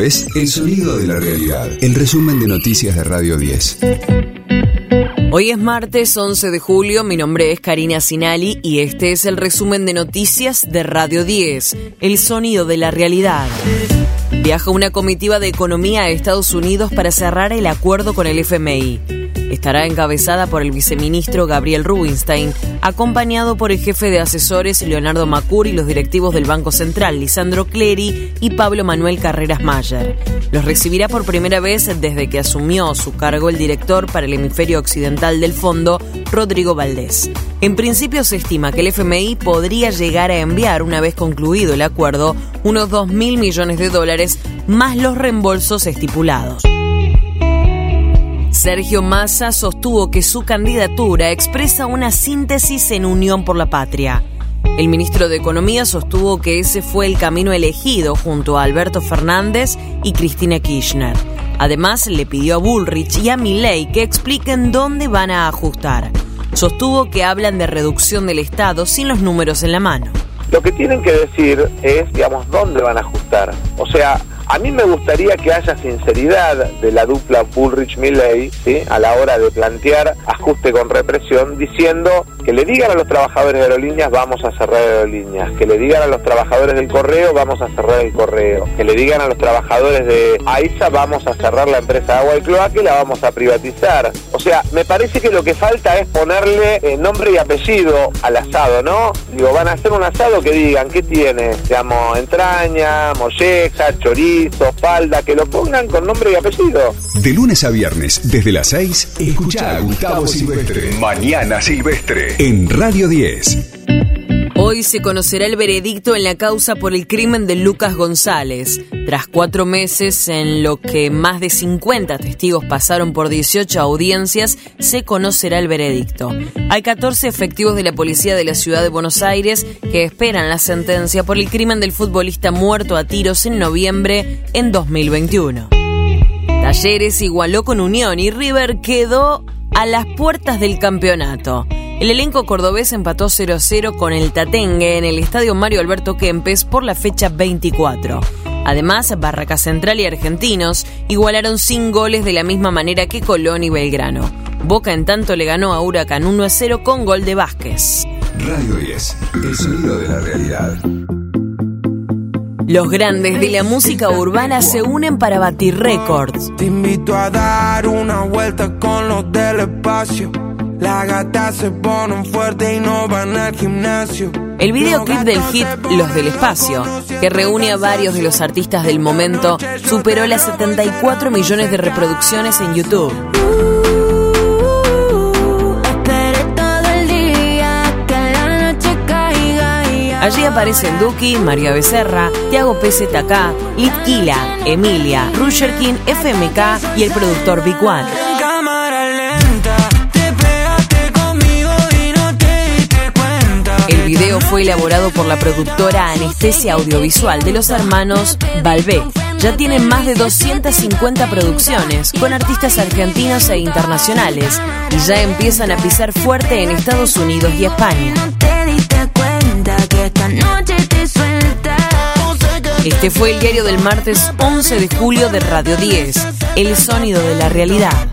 Es El Sonido de la Realidad, el resumen de noticias de Radio 10. Hoy es martes 11 de julio, mi nombre es Karina Sinali y este es el resumen de noticias de Radio 10, El Sonido de la Realidad. Viaja una comitiva de economía a Estados Unidos para cerrar el acuerdo con el FMI estará encabezada por el viceministro Gabriel Rubinstein, acompañado por el jefe de asesores Leonardo Macur y los directivos del Banco Central, Lisandro Clery y Pablo Manuel Carreras Mayer. Los recibirá por primera vez desde que asumió su cargo el director para el hemisferio occidental del fondo, Rodrigo Valdés. En principio se estima que el FMI podría llegar a enviar, una vez concluido el acuerdo, unos 2 mil millones de dólares más los reembolsos estipulados. Sergio Massa sostuvo que su candidatura expresa una síntesis en unión por la patria. El ministro de Economía sostuvo que ese fue el camino elegido junto a Alberto Fernández y Cristina Kirchner. Además, le pidió a Bullrich y a Milley que expliquen dónde van a ajustar. Sostuvo que hablan de reducción del Estado sin los números en la mano. Lo que tienen que decir es, digamos, dónde van a ajustar. O sea, a mí me gustaría que haya sinceridad de la dupla Bullrich-Milley ¿sí? a la hora de plantear ajuste con represión, diciendo que le digan a los trabajadores de aerolíneas vamos a cerrar aerolíneas, que le digan a los trabajadores del correo vamos a cerrar el correo, que le digan a los trabajadores de AISA vamos a cerrar la empresa Agua y Cloaca y la vamos a privatizar. O sea, me parece que lo que falta es ponerle eh, nombre y apellido al asado, ¿no? Digo, van a hacer un asado que digan, ¿qué tiene? Digamos, entraña, molleja, chorizo, falda, que lo pongan con nombre y apellido. De lunes a viernes, desde las 6, escucha a Gustavo Silvestre. Mañana Silvestre en Radio 10. Hoy se conocerá el veredicto en la causa por el crimen de Lucas González. Tras cuatro meses en lo que más de 50 testigos pasaron por 18 audiencias, se conocerá el veredicto. Hay 14 efectivos de la policía de la ciudad de Buenos Aires que esperan la sentencia por el crimen del futbolista muerto a tiros en noviembre en 2021. Talleres igualó con Unión y River quedó a las puertas del campeonato. El elenco cordobés empató 0-0 con el Tatengue en el estadio Mario Alberto Kempes por la fecha 24. Además, Barraca Central y Argentinos igualaron sin goles de la misma manera que Colón y Belgrano. Boca en tanto le ganó a Huracán 1-0 con gol de Vázquez. Radio 10, el sonido de la realidad. Los grandes de la música urbana se unen para batir récords. Te invito a dar una vuelta con los del espacio la gata se ponen fuerte y no van al gimnasio. El videoclip del hit Los del Espacio, que reúne a varios de los artistas del momento, superó las 74 millones de reproducciones en YouTube. Allí aparecen Duki, María Becerra, Tiago PZK, Litquila, Emilia, Rusherkin, FMK y el productor Big One. Fue elaborado por la productora Anestesia Audiovisual de los hermanos Balbé. Ya tienen más de 250 producciones con artistas argentinos e internacionales y ya empiezan a pisar fuerte en Estados Unidos y España. Este fue el diario del martes 11 de julio de Radio 10, El sonido de la realidad.